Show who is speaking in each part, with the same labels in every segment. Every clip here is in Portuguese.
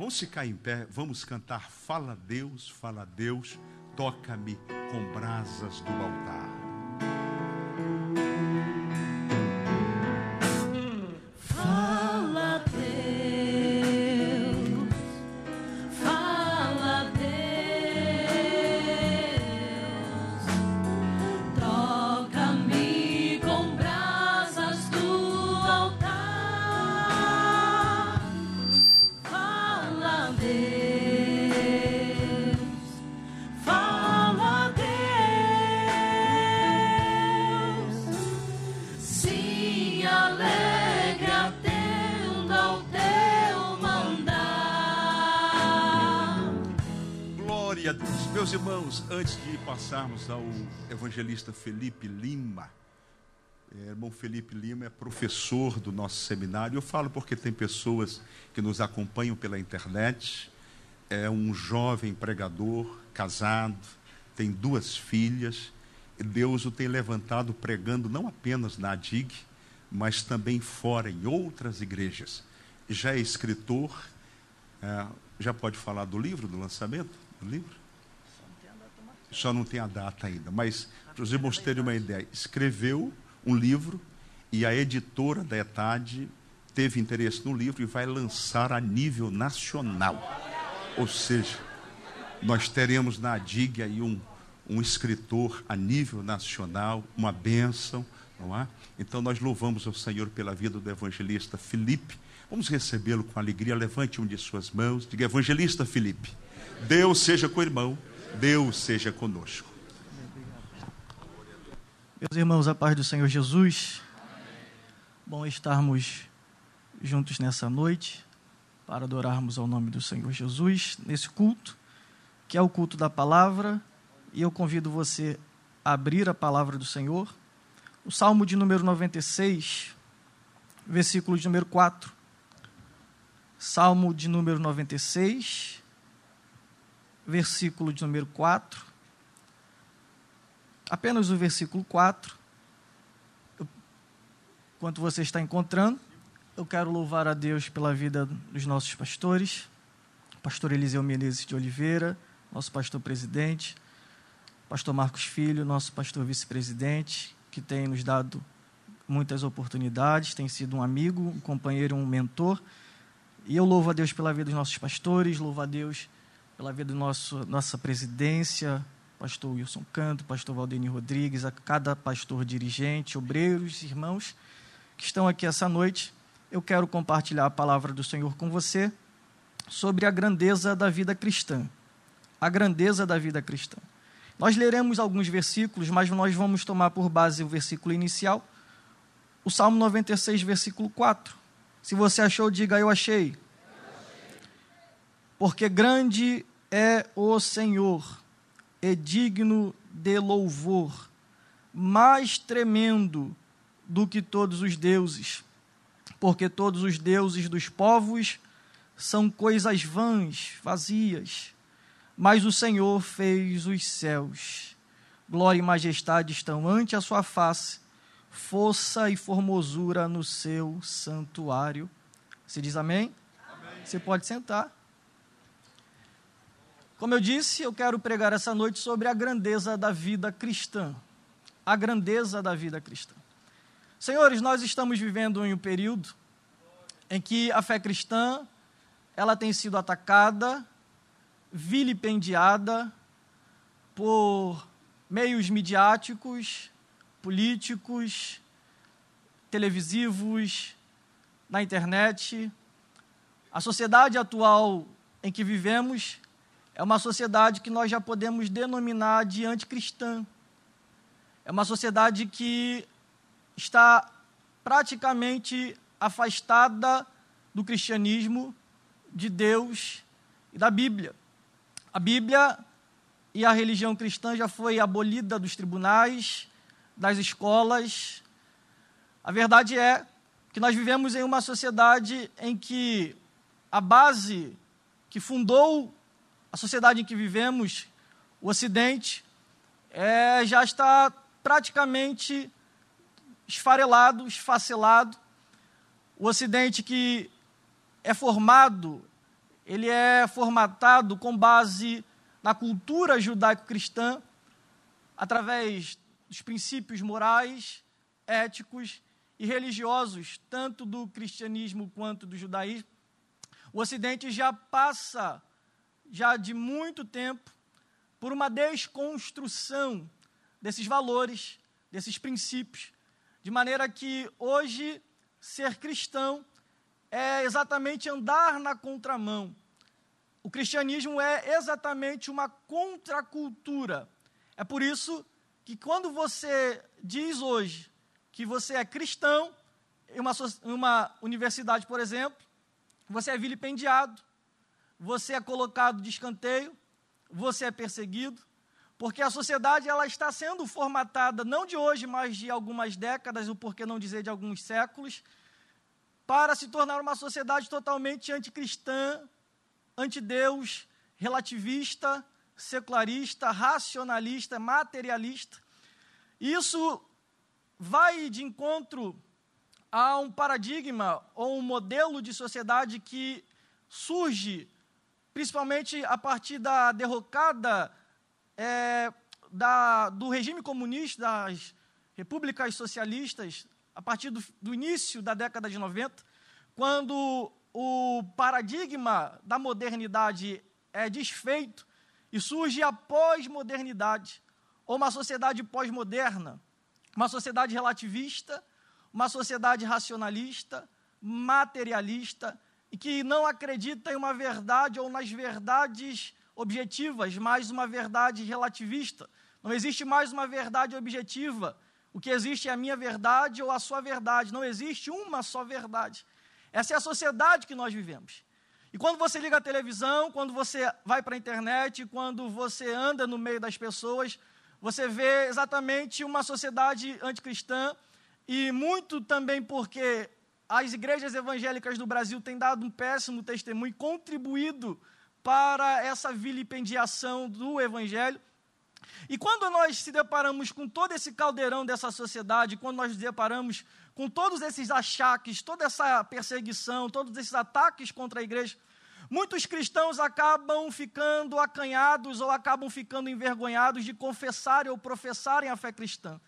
Speaker 1: Vamos ficar em pé, vamos cantar Fala Deus, fala Deus, toca-me com brasas do altar. Ao evangelista Felipe Lima, é, irmão Felipe Lima é professor do nosso seminário. Eu falo porque tem pessoas que nos acompanham pela internet. É um jovem pregador, casado, tem duas filhas. E Deus o tem levantado pregando não apenas na ADIG, mas também fora, em outras igrejas. Já é escritor, é, já pode falar do livro, do lançamento do livro? Só não tem a data ainda, mas para os irmãos terem uma ideia, escreveu um livro e a editora da ETAD teve interesse no livro e vai lançar a nível nacional. Ou seja, nós teremos na ADIG aí um, um escritor a nível nacional, uma bênção, não é? Então nós louvamos ao Senhor pela vida do evangelista Felipe. Vamos recebê-lo com alegria. Levante um de suas mãos. Diga, evangelista Felipe, Deus seja com o irmão. Deus seja conosco.
Speaker 2: Meus irmãos, a paz do Senhor Jesus. Bom estarmos juntos nessa noite para adorarmos ao nome do Senhor Jesus nesse culto, que é o culto da palavra, e eu convido você a abrir a palavra do Senhor. O Salmo de número 96, versículo de número 4. Salmo de número 96, versículo de número 4. Apenas o versículo 4. Enquanto você está encontrando, eu quero louvar a Deus pela vida dos nossos pastores, pastor Eliseu Menezes de Oliveira, nosso pastor presidente, pastor Marcos Filho, nosso pastor vice-presidente, que tem nos dado muitas oportunidades, tem sido um amigo, um companheiro, um mentor. E eu louvo a Deus pela vida dos nossos pastores, louvo a Deus pela vida do nosso nossa presidência, pastor Wilson Canto, pastor Valdemir Rodrigues, a cada pastor dirigente, obreiros, irmãos que estão aqui essa noite. Eu quero compartilhar a palavra do Senhor com você sobre a grandeza da vida cristã. A grandeza da vida cristã. Nós leremos alguns versículos, mas nós vamos tomar por base o versículo inicial, o Salmo 96, versículo 4. Se você achou, diga eu achei. Porque grande é o Senhor, e digno de louvor, mais tremendo do que todos os deuses, porque todos os deuses dos povos são coisas vãs, vazias, mas o Senhor fez os céus. Glória e majestade estão ante a sua face, força e formosura no seu santuário. Se diz amém? amém? Você pode sentar. Como eu disse, eu quero pregar essa noite sobre a grandeza da vida cristã. A grandeza da vida cristã. Senhores, nós estamos vivendo em um período em que a fé cristã ela tem sido atacada, vilipendiada por meios midiáticos, políticos, televisivos, na internet. A sociedade atual em que vivemos é uma sociedade que nós já podemos denominar de anticristã. É uma sociedade que está praticamente afastada do cristianismo, de Deus e da Bíblia. A Bíblia e a religião cristã já foi abolida dos tribunais, das escolas. A verdade é que nós vivemos em uma sociedade em que a base que fundou a sociedade em que vivemos, o Ocidente, é, já está praticamente esfarelado, esfacelado. O Ocidente que é formado, ele é formatado com base na cultura judaico-cristã, através dos princípios morais, éticos e religiosos, tanto do cristianismo quanto do judaísmo. O Ocidente já passa, já de muito tempo, por uma desconstrução desses valores, desses princípios, de maneira que hoje ser cristão é exatamente andar na contramão. O cristianismo é exatamente uma contracultura. É por isso que quando você diz hoje que você é cristão, em uma, uma universidade, por exemplo, você é vilipendiado, você é colocado de escanteio, você é perseguido, porque a sociedade ela está sendo formatada não de hoje, mas de algumas décadas, ou por que não dizer de alguns séculos, para se tornar uma sociedade totalmente anticristã, antideus, relativista, secularista, racionalista, materialista. Isso vai de encontro a um paradigma ou um modelo de sociedade que surge principalmente a partir da derrocada é, da, do regime comunista, das repúblicas socialistas, a partir do, do início da década de 90, quando o paradigma da modernidade é desfeito e surge a pós-modernidade, ou uma sociedade pós-moderna, uma sociedade relativista, uma sociedade racionalista, materialista, e que não acredita em uma verdade ou nas verdades objetivas, mais uma verdade relativista. Não existe mais uma verdade objetiva. O que existe é a minha verdade ou a sua verdade. Não existe uma só verdade. Essa é a sociedade que nós vivemos. E quando você liga a televisão, quando você vai para a internet, quando você anda no meio das pessoas, você vê exatamente uma sociedade anticristã e muito também porque as igrejas evangélicas do Brasil têm dado um péssimo testemunho, contribuído para essa vilipendiação do Evangelho. E quando nós se deparamos com todo esse caldeirão dessa sociedade, quando nós nos deparamos com todos esses achaques, toda essa perseguição, todos esses ataques contra a igreja, muitos cristãos acabam ficando acanhados ou acabam ficando envergonhados de confessarem ou professarem a fé cristã.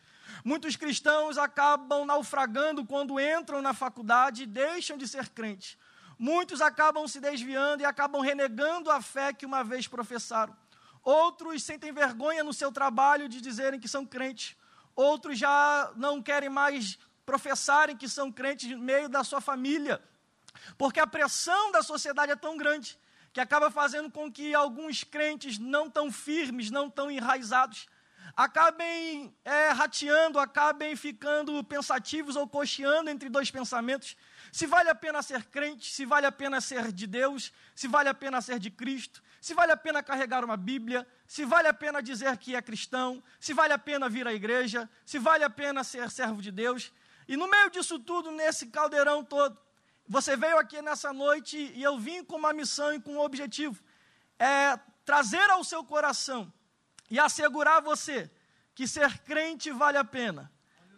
Speaker 2: Muitos cristãos acabam naufragando quando entram na faculdade e deixam de ser crentes. Muitos acabam se desviando e acabam renegando a fé que uma vez professaram. Outros sentem vergonha no seu trabalho de dizerem que são crentes. Outros já não querem mais professarem que são crentes no meio da sua família. Porque a pressão da sociedade é tão grande que acaba fazendo com que alguns crentes não tão firmes, não tão enraizados, acabem é, rateando, acabem ficando pensativos ou cocheando entre dois pensamentos se vale a pena ser crente, se vale a pena ser de Deus, se vale a pena ser de Cristo, se vale a pena carregar uma Bíblia, se vale a pena dizer que é cristão, se vale a pena vir à igreja, se vale a pena ser servo de Deus. E no meio disso tudo, nesse caldeirão todo, você veio aqui nessa noite e eu vim com uma missão e com um objetivo: é trazer ao seu coração e assegurar você que ser crente vale a pena,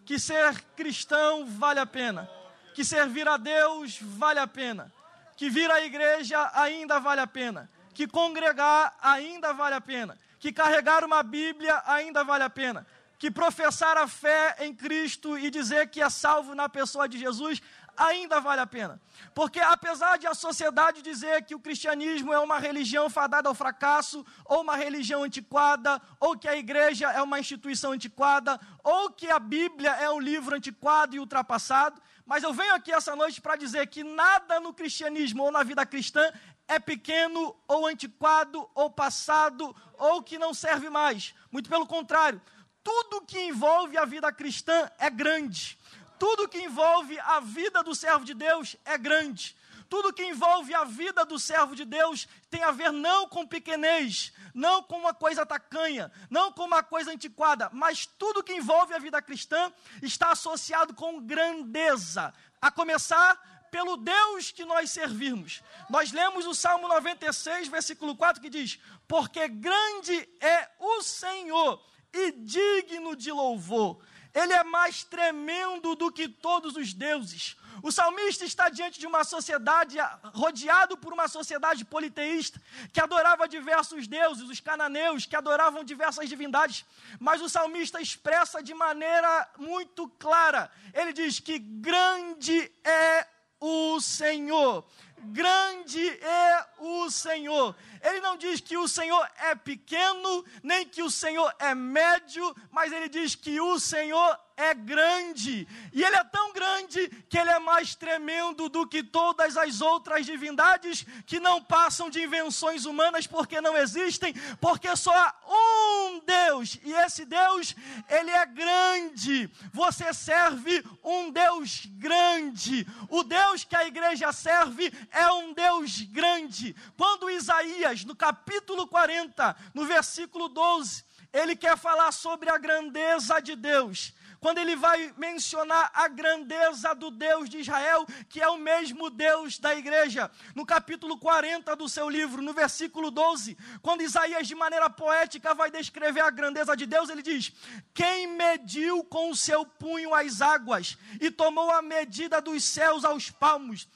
Speaker 2: que ser cristão vale a pena que servir a Deus vale a pena, que vir à igreja ainda vale a pena, que congregar ainda vale a pena, que carregar uma Bíblia ainda vale a pena, que professar a fé em Cristo e dizer que é salvo na pessoa de Jesus ainda vale a pena. Porque apesar de a sociedade dizer que o cristianismo é uma religião fadada ao fracasso, ou uma religião antiquada, ou que a igreja é uma instituição antiquada, ou que a Bíblia é um livro antiquado e ultrapassado, mas eu venho aqui essa noite para dizer que nada no cristianismo ou na vida cristã é pequeno ou antiquado ou passado ou que não serve mais. Muito pelo contrário, tudo que envolve a vida cristã é grande. Tudo que envolve a vida do servo de Deus é grande. Tudo que envolve a vida do servo de Deus tem a ver não com pequenez, não com uma coisa tacanha, não com uma coisa antiquada, mas tudo que envolve a vida cristã está associado com grandeza, a começar pelo Deus que nós servimos. Nós lemos o Salmo 96, versículo 4, que diz: Porque grande é o Senhor e digno de louvor. Ele é mais tremendo do que todos os deuses. O salmista está diante de uma sociedade, rodeado por uma sociedade politeísta, que adorava diversos deuses, os cananeus, que adoravam diversas divindades. Mas o salmista expressa de maneira muito clara: ele diz que grande é o Senhor. Grande é o Senhor. Ele não diz que o Senhor é pequeno, nem que o Senhor é médio, mas ele diz que o Senhor é grande, e ele é tão grande que ele é mais tremendo do que todas as outras divindades que não passam de invenções humanas porque não existem, porque só há um Deus, e esse Deus, ele é grande. Você serve um Deus grande. O Deus que a igreja serve é um Deus grande. Quando Isaías, no capítulo 40, no versículo 12, ele quer falar sobre a grandeza de Deus quando ele vai mencionar a grandeza do Deus de Israel, que é o mesmo Deus da igreja, no capítulo 40 do seu livro, no versículo 12, quando Isaías, de maneira poética, vai descrever a grandeza de Deus, ele diz: Quem mediu com o seu punho as águas e tomou a medida dos céus aos palmos,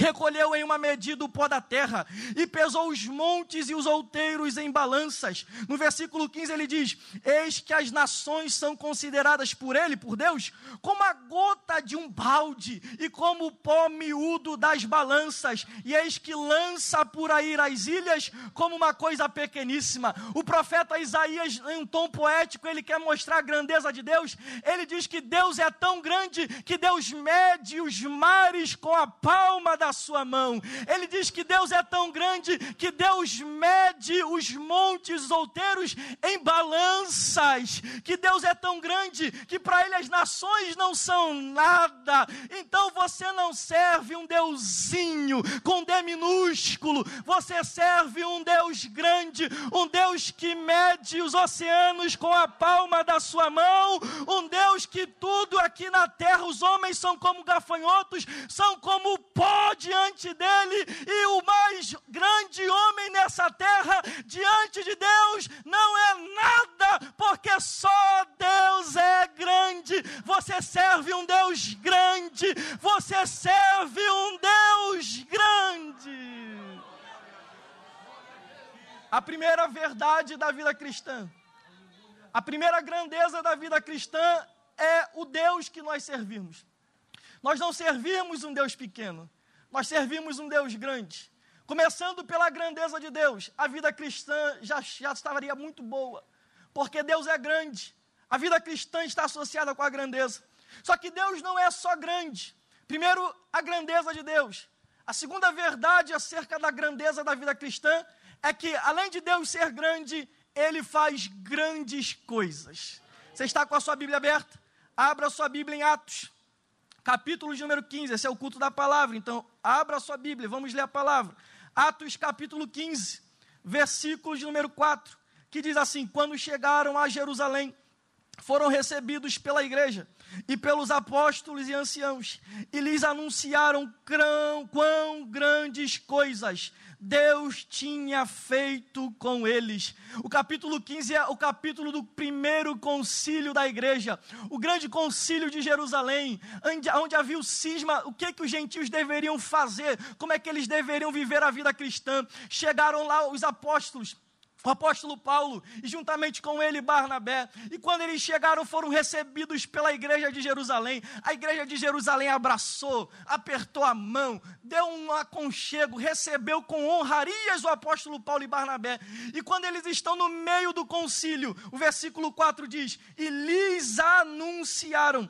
Speaker 2: recolheu em uma medida o pó da terra e pesou os montes e os outeiros em balanças. No versículo 15 ele diz: Eis que as nações são consideradas por ele, por Deus, como a gota de um balde e como o pó miúdo das balanças, e eis que lança por aí as ilhas como uma coisa pequeníssima. O profeta Isaías, em um tom poético, ele quer mostrar a grandeza de Deus. Ele diz que Deus é tão grande que Deus mede os mares com a palma da da sua mão. Ele diz que Deus é tão grande que Deus mede os montes outeiros em balanças. Que Deus é tão grande que para ele as nações não são nada. Então você não serve um deusinho com D minúsculo. Você serve um Deus grande, um Deus que mede os oceanos com a palma da sua mão, um Deus que tudo aqui na terra os homens são como gafanhotos, são como pó diante dele, e o mais grande homem nessa terra, diante de Deus, não é nada, porque só Deus é grande. Você serve um Deus grande, você serve um Deus grande. A primeira verdade da vida cristã, a primeira grandeza da vida cristã é o Deus que nós servimos. Nós não servimos um Deus pequeno, nós servimos um Deus grande. Começando pela grandeza de Deus, a vida cristã já, já estaria muito boa, porque Deus é grande. A vida cristã está associada com a grandeza. Só que Deus não é só grande. Primeiro, a grandeza de Deus. A segunda verdade acerca da grandeza da vida cristã é que, além de Deus ser grande, Ele faz grandes coisas. Você está com a sua Bíblia aberta? Abra a sua Bíblia em Atos capítulo de número 15, esse é o culto da palavra, então abra a sua Bíblia, vamos ler a palavra. Atos capítulo 15, versículo de número 4, que diz assim: Quando chegaram a Jerusalém, foram recebidos pela igreja e pelos apóstolos e anciãos, e lhes anunciaram quão, quão grandes coisas Deus tinha feito com eles. O capítulo 15 é o capítulo do primeiro concílio da igreja, o grande concílio de Jerusalém, onde, onde havia o cisma, o que, que os gentios deveriam fazer, como é que eles deveriam viver a vida cristã. Chegaram lá os apóstolos o apóstolo Paulo, e juntamente com ele Barnabé. E quando eles chegaram, foram recebidos pela igreja de Jerusalém. A igreja de Jerusalém abraçou, apertou a mão, deu um aconchego, recebeu com honrarias o apóstolo Paulo e Barnabé. E quando eles estão no meio do concílio, o versículo 4 diz: E lhes anunciaram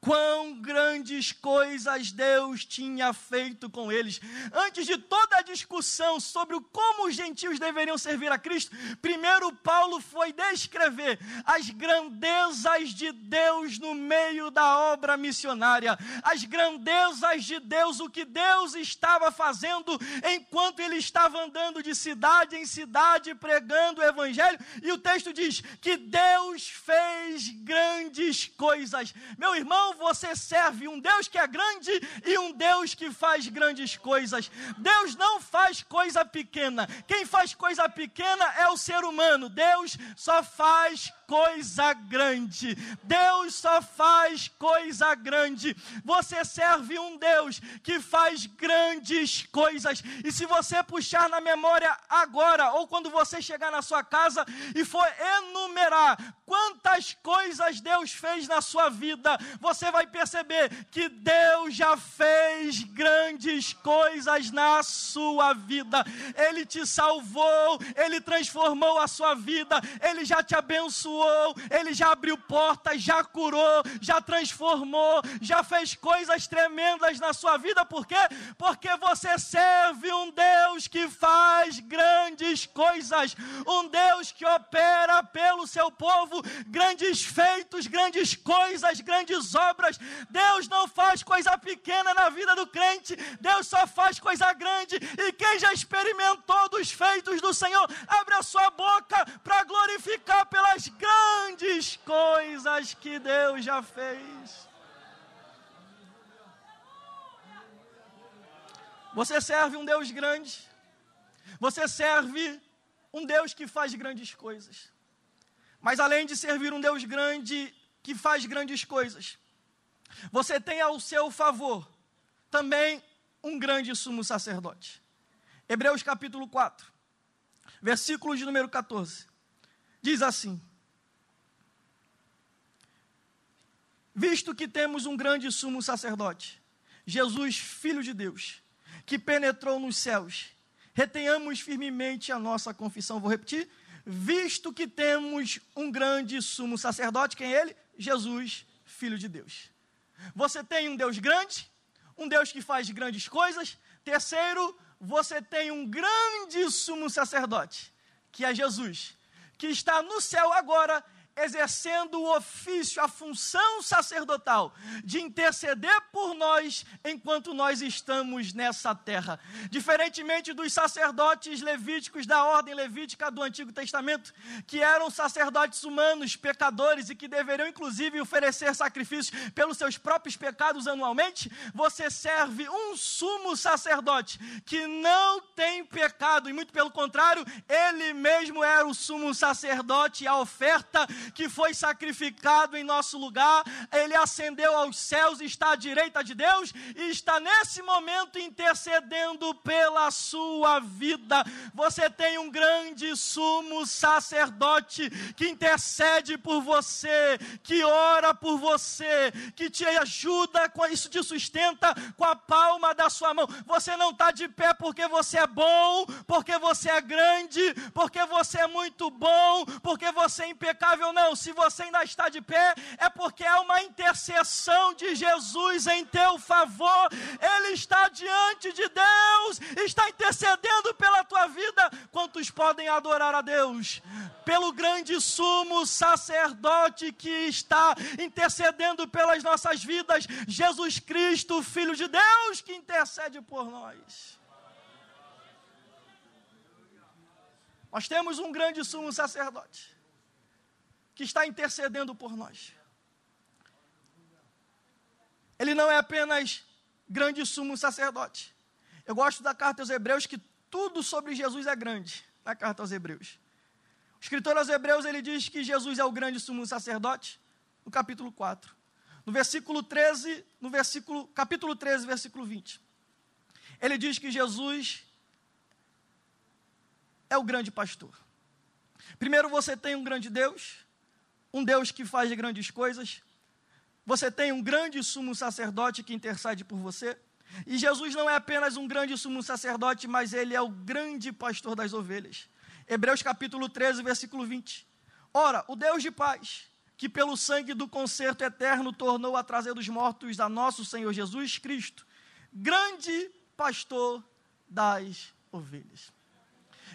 Speaker 2: quão grandes coisas Deus tinha feito com eles. Antes de toda a discussão sobre como os gentios deveriam servir a Cristo, primeiro Paulo foi descrever as grandezas de Deus no meio da obra missionária, as grandezas de Deus, o que Deus estava fazendo enquanto ele estava andando de cidade em cidade pregando o evangelho, e o texto diz que Deus fez grandes coisas. Meu irmão, você serve um Deus que é grande e um Deus que faz grandes coisas. Deus não faz coisa pequena. Quem faz coisa pequena é o ser humano. Deus só faz coisa grande. Deus só faz coisa grande. Você serve um Deus que faz grandes coisas. E se você puxar na memória agora, ou quando você chegar na sua casa e for enumerar quantas coisas Deus fez na sua vida, você vai perceber que Deus já fez grandes coisas na sua vida. Ele te salvou, ele transformou a sua vida, ele já te abençoou, ele já abriu portas, já curou, já transformou, já fez coisas tremendas na sua vida, por quê? Porque você serve um Deus que faz grandes coisas, um Deus que opera pelo seu povo grandes feitos, grandes coisas, grandes obras. Deus não faz coisa pequena na vida do crente, Deus só faz coisa grande. E quem já experimentou dos feitos do Senhor, abre a sua boca para glorificar pelas grandes coisas que Deus já fez. Você serve um Deus grande. Você serve um Deus que faz grandes coisas. Mas além de servir um Deus grande que faz grandes coisas, você tem ao seu favor também um grande sumo sacerdote. Hebreus capítulo 4, versículo de número 14. Diz assim: Visto que temos um grande sumo sacerdote, Jesus, Filho de Deus, que penetrou nos céus, retenhamos firmemente a nossa confissão. Vou repetir. Visto que temos um grande sumo sacerdote, quem é ele? Jesus, Filho de Deus. Você tem um Deus grande, um Deus que faz grandes coisas. Terceiro, você tem um grande sumo sacerdote, que é Jesus, que está no céu agora exercendo o ofício, a função sacerdotal de interceder por nós enquanto nós estamos nessa terra. Diferentemente dos sacerdotes levíticos da ordem levítica do Antigo Testamento, que eram sacerdotes humanos, pecadores e que deveriam inclusive oferecer sacrifícios pelos seus próprios pecados anualmente, você serve um sumo sacerdote que não tem pecado e muito pelo contrário, ele mesmo era o sumo sacerdote e a oferta que foi sacrificado em nosso lugar, ele ascendeu aos céus, está à direita de Deus e está nesse momento intercedendo pela sua vida. Você tem um grande sumo sacerdote que intercede por você, que ora por você, que te ajuda com isso, te sustenta com a palma da sua mão. Você não está de pé porque você é bom, porque você é grande, porque você é muito bom, porque você é impecável, não. Se você ainda está de pé, é porque é uma intercessão de Jesus em teu favor. Ele está diante de Deus, está intercedendo pela tua vida. Quantos podem adorar a Deus? Pelo grande sumo sacerdote que está intercedendo pelas nossas vidas, Jesus Cristo, Filho de Deus, que intercede por nós. Nós temos um grande sumo sacerdote que está intercedendo por nós. Ele não é apenas grande sumo sacerdote. Eu gosto da carta aos Hebreus que tudo sobre Jesus é grande, na carta aos Hebreus. O escritor aos Hebreus ele diz que Jesus é o grande sumo sacerdote, no capítulo 4. No versículo 13, no versículo, capítulo 13, versículo 20. Ele diz que Jesus é o grande pastor. Primeiro você tem um grande Deus, um Deus que faz grandes coisas. Você tem um grande sumo sacerdote que intercede por você. E Jesus não é apenas um grande sumo sacerdote, mas ele é o grande pastor das ovelhas. Hebreus capítulo 13, versículo 20. Ora, o Deus de paz, que pelo sangue do concerto eterno tornou a trazer dos mortos a nosso Senhor Jesus Cristo, grande pastor das ovelhas.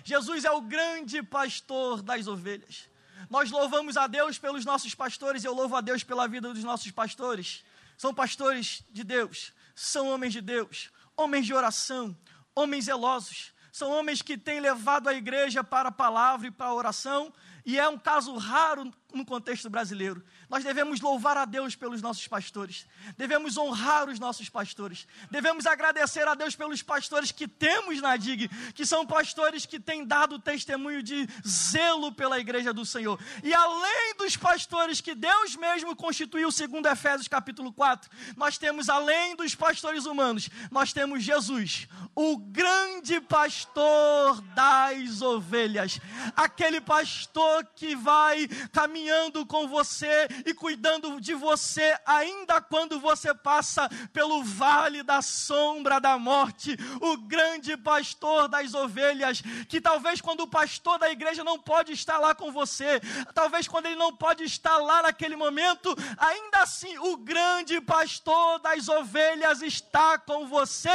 Speaker 2: Jesus é o grande pastor das ovelhas. Nós louvamos a Deus pelos nossos pastores, eu louvo a Deus pela vida dos nossos pastores. São pastores de Deus, são homens de Deus, homens de oração, homens zelosos, são homens que têm levado a igreja para a palavra e para a oração, e é um caso raro no contexto brasileiro. Nós devemos louvar a Deus pelos nossos pastores, devemos honrar os nossos pastores, devemos agradecer a Deus pelos pastores que temos na DIG, que são pastores que têm dado testemunho de zelo pela igreja do Senhor. E além dos pastores que Deus mesmo constituiu, segundo Efésios capítulo 4, nós temos, além dos pastores humanos, nós temos Jesus, o grande pastor das ovelhas, aquele pastor que vai caminhando com você e cuidando de você, ainda quando você passa pelo vale da sombra da morte, o grande pastor das ovelhas, que talvez quando o pastor da igreja não pode estar lá com você, talvez quando ele não pode estar lá naquele momento, ainda assim o grande pastor das ovelhas está com você,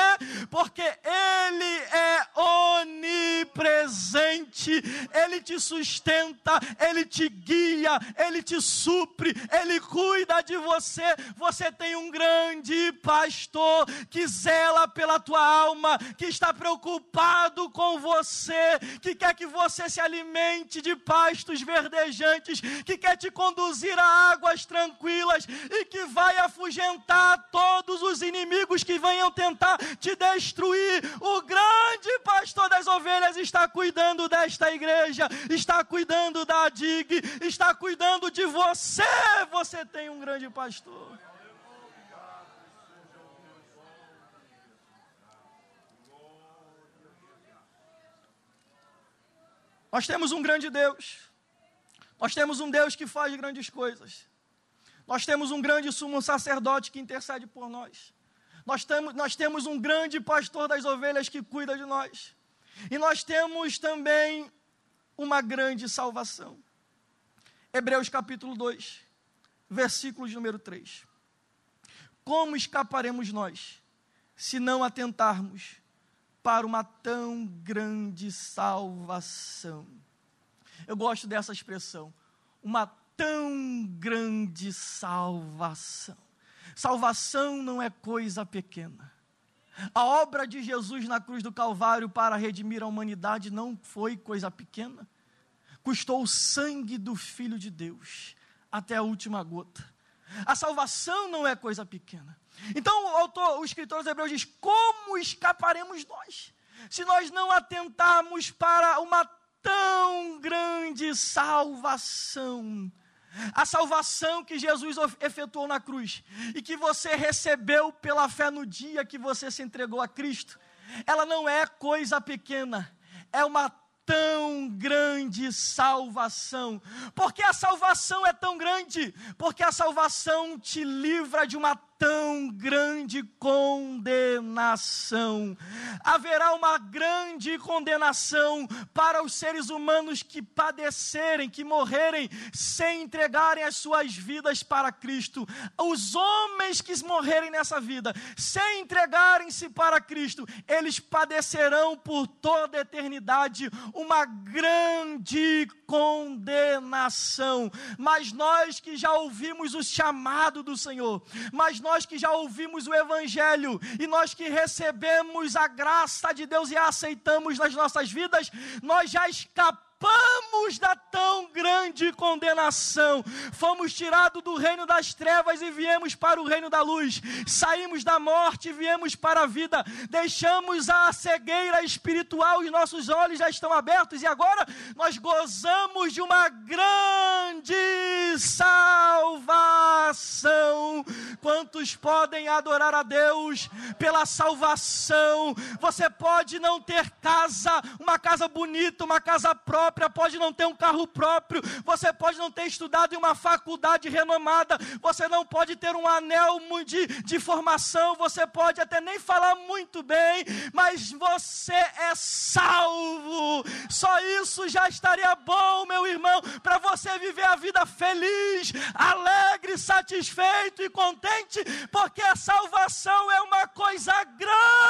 Speaker 2: porque ele é onipresente, ele te sustenta, ele te guia, ele te supre, ele cuida de você. Você tem um grande pastor que zela pela tua alma, que está preocupado com você, que quer que você se alimente de pastos verdejantes, que quer te conduzir a águas tranquilas e que vai afugentar todos os inimigos que venham tentar te destruir. O grande pastor das ovelhas está cuidando desta igreja, está cuidando da DIG, está cuidando de você. Você tem um grande pastor. Nós temos um grande Deus. Nós temos um Deus que faz grandes coisas. Nós temos um grande sumo sacerdote que intercede por nós. Nós, temos, nós temos um grande pastor das ovelhas que cuida de nós. E nós temos também uma grande salvação. Hebreus capítulo 2, versículo número 3. Como escaparemos nós, se não atentarmos para uma tão grande salvação? Eu gosto dessa expressão, uma tão grande salvação. Salvação não é coisa pequena. A obra de Jesus na cruz do Calvário para redimir a humanidade não foi coisa pequena custou o sangue do Filho de Deus até a última gota. A salvação não é coisa pequena. Então o autor, o escritor dos Hebreus diz: como escaparemos nós? Se nós não atentarmos para uma tão grande salvação. A salvação que Jesus efetuou na cruz e que você recebeu pela fé no dia que você se entregou a Cristo, ela não é coisa pequena, é uma tão grande salvação. Porque a salvação é tão grande? Porque a salvação te livra de uma tão grande condenação. Haverá uma grande condenação para os seres humanos que padecerem, que morrerem sem entregarem as suas vidas para Cristo. Os homens que morrerem nessa vida sem entregarem-se para Cristo, eles padecerão por toda a eternidade uma grande condenação. Mas nós que já ouvimos o chamado do Senhor, mas nós nós que já ouvimos o Evangelho e nós que recebemos a graça de Deus e a aceitamos nas nossas vidas, nós já escapamos escapamos da tão grande condenação. Fomos tirados do reino das trevas e viemos para o reino da luz. Saímos da morte e viemos para a vida. Deixamos a cegueira espiritual, os nossos olhos já estão abertos e agora nós gozamos de uma grande salvação. Quantos podem adorar a Deus pela salvação? Você pode não ter casa, uma casa bonita, uma casa própria própria, pode não ter um carro próprio, você pode não ter estudado em uma faculdade renomada, você não pode ter um anel de, de formação, você pode até nem falar muito bem, mas você é salvo. Só isso já estaria bom, meu irmão, para você viver a vida feliz, alegre, satisfeito e contente, porque a salvação é uma coisa grande.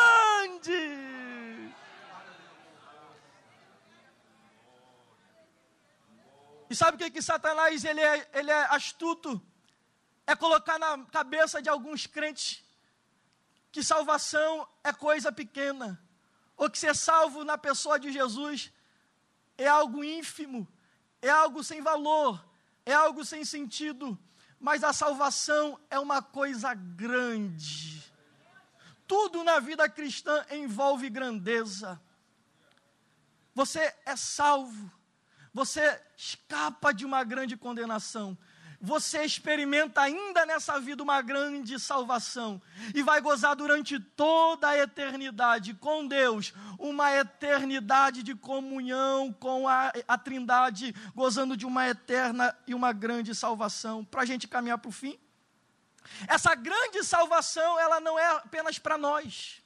Speaker 2: E sabe o que, que Satanás ele é, ele é astuto? É colocar na cabeça de alguns crentes que salvação é coisa pequena. ou que ser salvo na pessoa de Jesus é algo ínfimo, é algo sem valor, é algo sem sentido, mas a salvação é uma coisa grande. Tudo na vida cristã envolve grandeza. Você é salvo, você escapa de uma grande condenação, você experimenta ainda nessa vida uma grande salvação e vai gozar durante toda a eternidade com Deus, uma eternidade de comunhão com a, a Trindade, gozando de uma eterna e uma grande salvação. Para a gente caminhar para o fim, essa grande salvação, ela não é apenas para nós.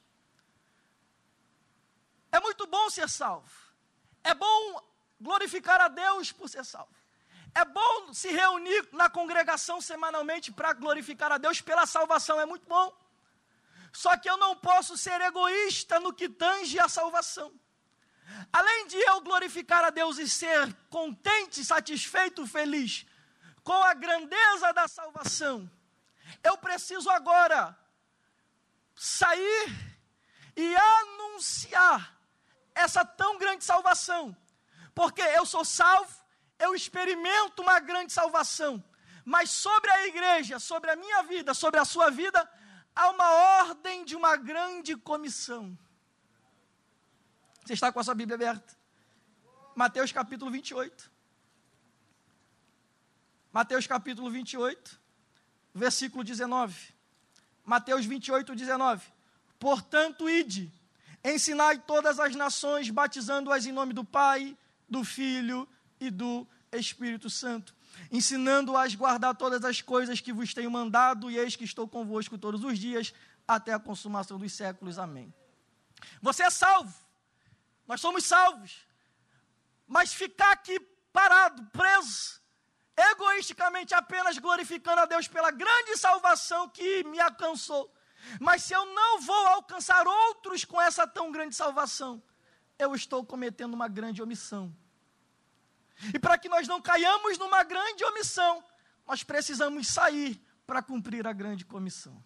Speaker 2: É muito bom ser salvo. É bom glorificar a Deus por ser salvo. É bom se reunir na congregação semanalmente para glorificar a Deus pela salvação, é muito bom. Só que eu não posso ser egoísta no que tange a salvação. Além de eu glorificar a Deus e ser contente, satisfeito, feliz com a grandeza da salvação, eu preciso agora sair e anunciar essa tão grande salvação, porque eu sou salvo eu experimento uma grande salvação. Mas sobre a igreja, sobre a minha vida, sobre a sua vida, há uma ordem de uma grande comissão. Você está com a sua Bíblia aberta? Mateus capítulo 28. Mateus capítulo 28, versículo 19. Mateus 28, 19. Portanto, ide, ensinai todas as nações, batizando-as em nome do Pai, do Filho e do Espírito Santo, ensinando-as a guardar todas as coisas que vos tenho mandado, e eis que estou convosco todos os dias, até a consumação dos séculos. Amém. Você é salvo, nós somos salvos, mas ficar aqui parado, preso, egoisticamente apenas glorificando a Deus pela grande salvação que me alcançou, mas se eu não vou alcançar outros com essa tão grande salvação, eu estou cometendo uma grande omissão. E para que nós não caiamos numa grande omissão, nós precisamos sair para cumprir a grande comissão.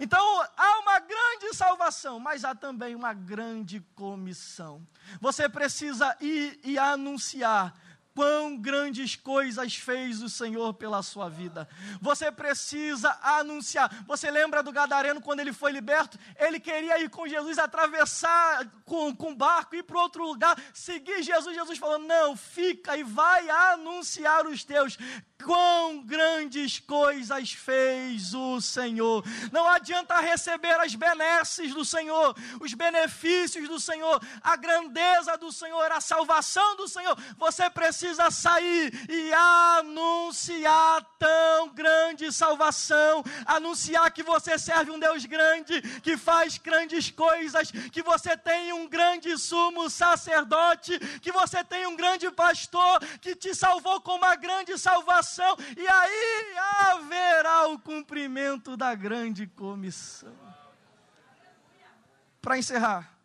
Speaker 2: Então, há uma grande salvação, mas há também uma grande comissão. Você precisa ir e anunciar quão grandes coisas fez o Senhor pela sua vida. Você precisa anunciar. Você lembra do Gadareno quando ele foi liberto? Ele queria ir com Jesus, atravessar com, com barco, ir para outro lugar, seguir Jesus. Jesus falou: Não, fica e vai anunciar os teus quão grandes coisas fez o Senhor. Não adianta receber as benesses do Senhor, os benefícios do Senhor, a grandeza do Senhor, a salvação do Senhor. Você precisa sair e anunciar tão grande salvação, anunciar que você serve um Deus grande, que faz grandes coisas, que você tem um grande sumo sacerdote, que você tem um grande pastor que te salvou com uma grande salvação e aí haverá o cumprimento da grande comissão. Para encerrar,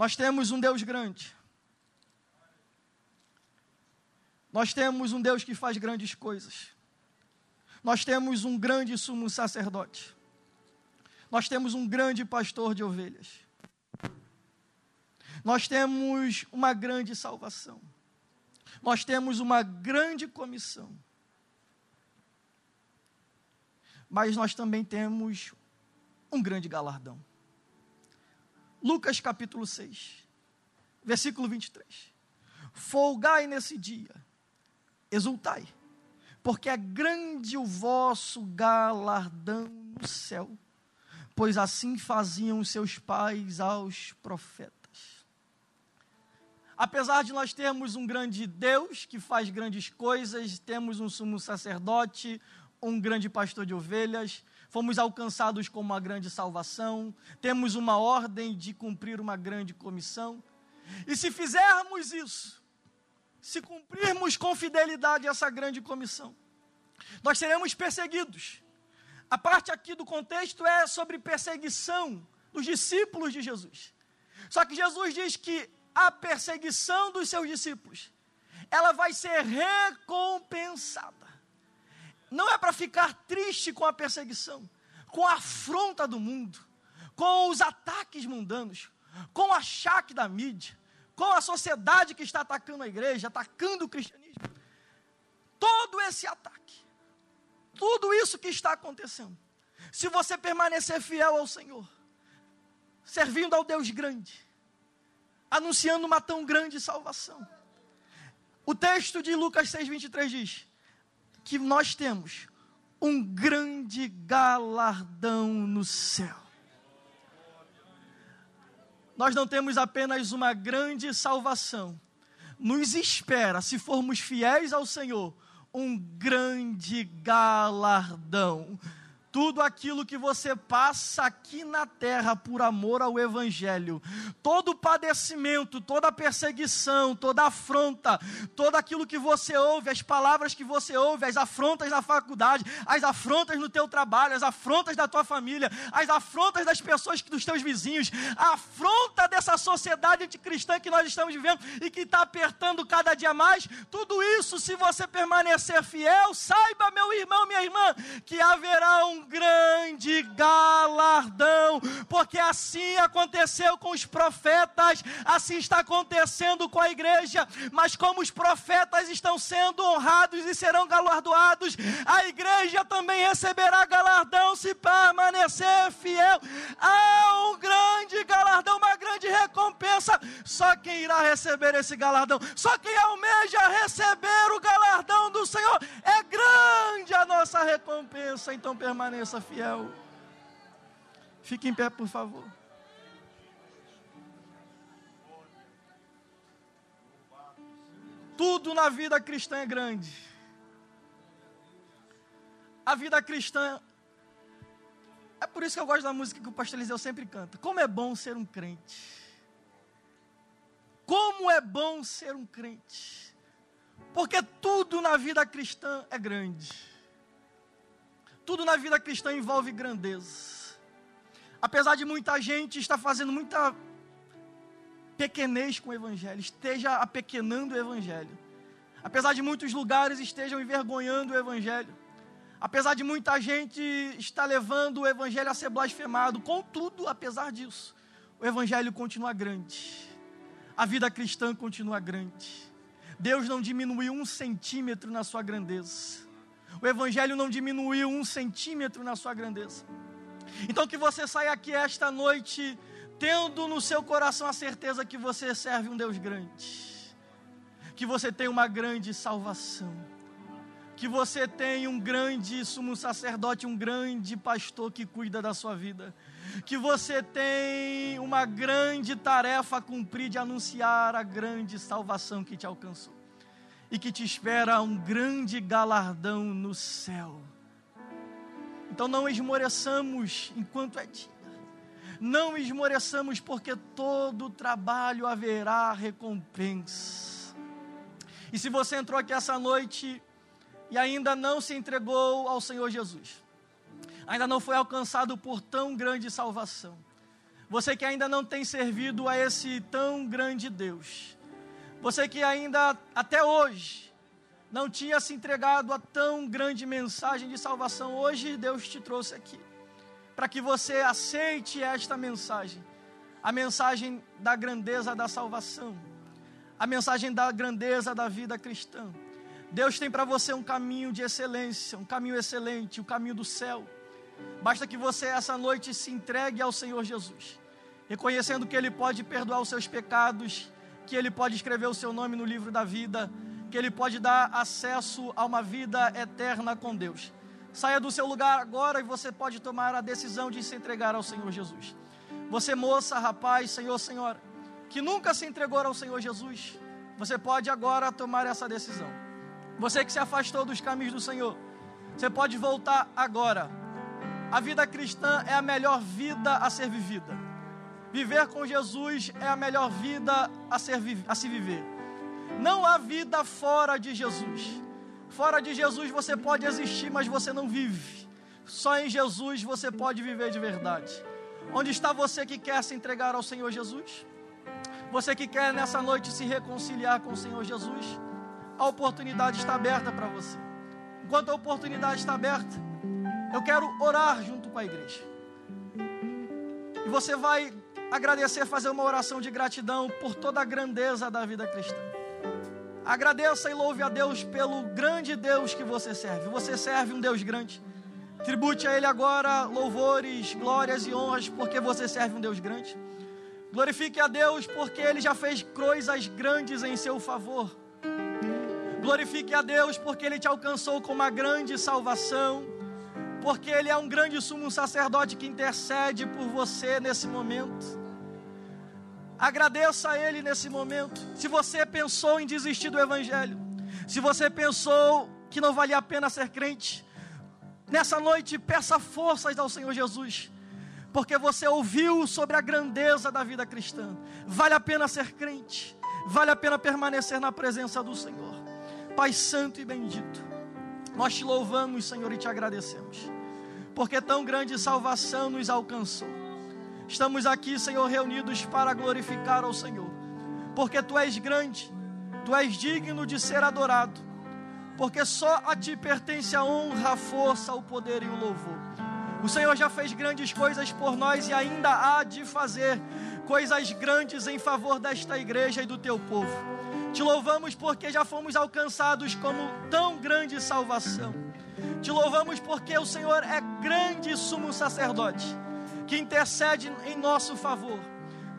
Speaker 2: nós temos um Deus grande. Nós temos um Deus que faz grandes coisas. Nós temos um grande sumo sacerdote. Nós temos um grande pastor de ovelhas nós temos uma grande salvação. Nós temos uma grande comissão. Mas nós também temos um grande galardão. Lucas capítulo 6, versículo 23. Folgai nesse dia, exultai, porque é grande o vosso galardão no céu, pois assim faziam seus pais aos profetas. Apesar de nós termos um grande Deus que faz grandes coisas, temos um sumo sacerdote, um grande pastor de ovelhas, fomos alcançados com uma grande salvação, temos uma ordem de cumprir uma grande comissão. E se fizermos isso, se cumprirmos com fidelidade essa grande comissão, nós seremos perseguidos. A parte aqui do contexto é sobre perseguição dos discípulos de Jesus. Só que Jesus diz que a perseguição dos seus discípulos, ela vai ser recompensada. Não é para ficar triste com a perseguição, com a afronta do mundo, com os ataques mundanos, com o achaque da mídia, com a sociedade que está atacando a igreja, atacando o cristianismo. Todo esse ataque, tudo isso que está acontecendo, se você permanecer fiel ao Senhor, servindo ao Deus grande, anunciando uma tão grande salvação. O texto de Lucas 6,23 diz que nós temos um grande galardão no céu. Nós não temos apenas uma grande salvação, nos espera, se formos fiéis ao Senhor, um grande galardão tudo aquilo que você passa aqui na terra por amor ao Evangelho, todo padecimento, toda perseguição, toda afronta, todo aquilo que você ouve, as palavras que você ouve, as afrontas na faculdade, as afrontas no teu trabalho, as afrontas da tua família, as afrontas das pessoas, dos teus vizinhos, a afronta dessa sociedade anticristã que nós estamos vivendo e que está apertando cada dia mais, tudo isso, se você permanecer fiel, saiba, meu irmão, minha irmã, que haverá um grande galardão, porque assim aconteceu com os profetas, assim está acontecendo com a igreja, mas como os profetas estão sendo honrados e serão galardoados, a igreja também receberá galardão se permanecer fiel. Há um grande galardão, uma grande recompensa. Só quem irá receber esse galardão, só quem almeja receber o galardão do Senhor, é grande a nossa recompensa. Então permaneça fiel. Fique em pé, por favor. Tudo na vida cristã é grande. A vida cristã. É por isso que eu gosto da música que o pastor Eliseu sempre canta. Como é bom ser um crente. Como é bom ser um crente. Porque tudo na vida cristã é grande. Tudo na vida cristã envolve grandeza. Apesar de muita gente estar fazendo muita pequenez com o Evangelho, esteja apequenando o Evangelho. Apesar de muitos lugares estejam envergonhando o Evangelho. Apesar de muita gente estar levando o Evangelho a ser blasfemado. Contudo, apesar disso, o Evangelho continua grande. A vida cristã continua grande. Deus não diminuiu um centímetro na sua grandeza. O Evangelho não diminuiu um centímetro na sua grandeza. Então que você saia aqui esta noite tendo no seu coração a certeza que você serve um Deus grande, que você tem uma grande salvação, que você tem um grande sumo sacerdote, um grande pastor que cuida da sua vida, que você tem uma grande tarefa a cumprir de anunciar a grande salvação que te alcançou e que te espera um grande galardão no céu. Então não esmoreçamos enquanto é dia. Não esmoreçamos, porque todo trabalho haverá recompensa. E se você entrou aqui essa noite e ainda não se entregou ao Senhor Jesus, ainda não foi alcançado por tão grande salvação, você que ainda não tem servido a esse tão grande Deus, você que ainda até hoje não tinha se entregado a tão grande mensagem de salvação, hoje Deus te trouxe aqui para que você aceite esta mensagem, a mensagem da grandeza da salvação, a mensagem da grandeza da vida cristã. Deus tem para você um caminho de excelência, um caminho excelente, o caminho do céu. Basta que você essa noite se entregue ao Senhor Jesus, reconhecendo que Ele pode perdoar os seus pecados que Ele pode escrever o seu nome no livro da vida, que Ele pode dar acesso a uma vida eterna com Deus. Saia do seu lugar agora e você pode tomar a decisão de se entregar ao Senhor Jesus. Você, moça, rapaz, senhor, senhora, que nunca se entregou ao Senhor Jesus, você pode agora tomar essa decisão. Você que se afastou dos caminhos do Senhor, você pode voltar agora. A vida cristã é a melhor vida a ser vivida. Viver com Jesus é a melhor vida a, ser, a se viver. Não há vida fora de Jesus. Fora de Jesus você pode existir, mas você não vive. Só em Jesus você pode viver de verdade. Onde está você que quer se entregar ao Senhor Jesus? Você que quer nessa noite se reconciliar com o Senhor Jesus? A oportunidade está aberta para você. enquanto a oportunidade está aberta, eu quero orar junto com a igreja. E você vai agradecer, fazer uma oração de gratidão por toda a grandeza da vida cristã. Agradeça e louve a Deus pelo grande Deus que você serve. Você serve um Deus grande. Tribute a Ele agora louvores, glórias e honras, porque você serve um Deus grande. Glorifique a Deus, porque Ele já fez coisas grandes em seu favor. Glorifique a Deus, porque Ele te alcançou com uma grande salvação. Porque Ele é um grande sumo sacerdote que intercede por você nesse momento. Agradeça a Ele nesse momento. Se você pensou em desistir do Evangelho, se você pensou que não valia a pena ser crente, nessa noite peça forças ao Senhor Jesus, porque você ouviu sobre a grandeza da vida cristã. Vale a pena ser crente, vale a pena permanecer na presença do Senhor. Pai Santo e bendito, nós te louvamos, Senhor, e te agradecemos, porque tão grande salvação nos alcançou Estamos aqui, Senhor, reunidos para glorificar ao Senhor, porque Tu és grande, Tu és digno de ser adorado, porque só a Ti pertence a honra, a força, o poder e o louvor. O Senhor já fez grandes coisas por nós e ainda há de fazer coisas grandes em favor desta igreja e do Teu povo. Te louvamos porque já fomos alcançados como tão grande salvação. Te louvamos porque o Senhor é grande sumo sacerdote que intercede em nosso favor.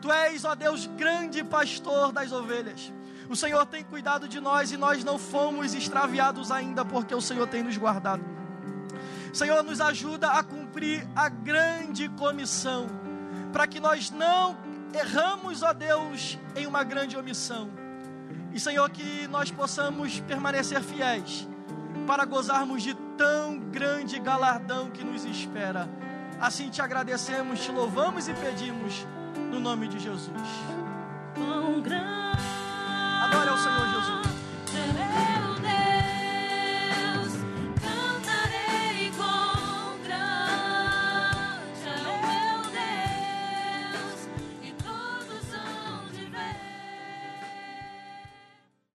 Speaker 2: Tu és, ó Deus, grande pastor das ovelhas. O Senhor tem cuidado de nós e nós não fomos extraviados ainda, porque o Senhor tem nos guardado. Senhor, nos ajuda a cumprir a grande comissão, para que nós não erramos, ó Deus, em uma grande omissão. E, Senhor, que nós possamos permanecer fiéis, para gozarmos de tão grande galardão que nos espera Assim te agradecemos, te louvamos e pedimos no nome de Jesus. Adore ao Senhor Jesus.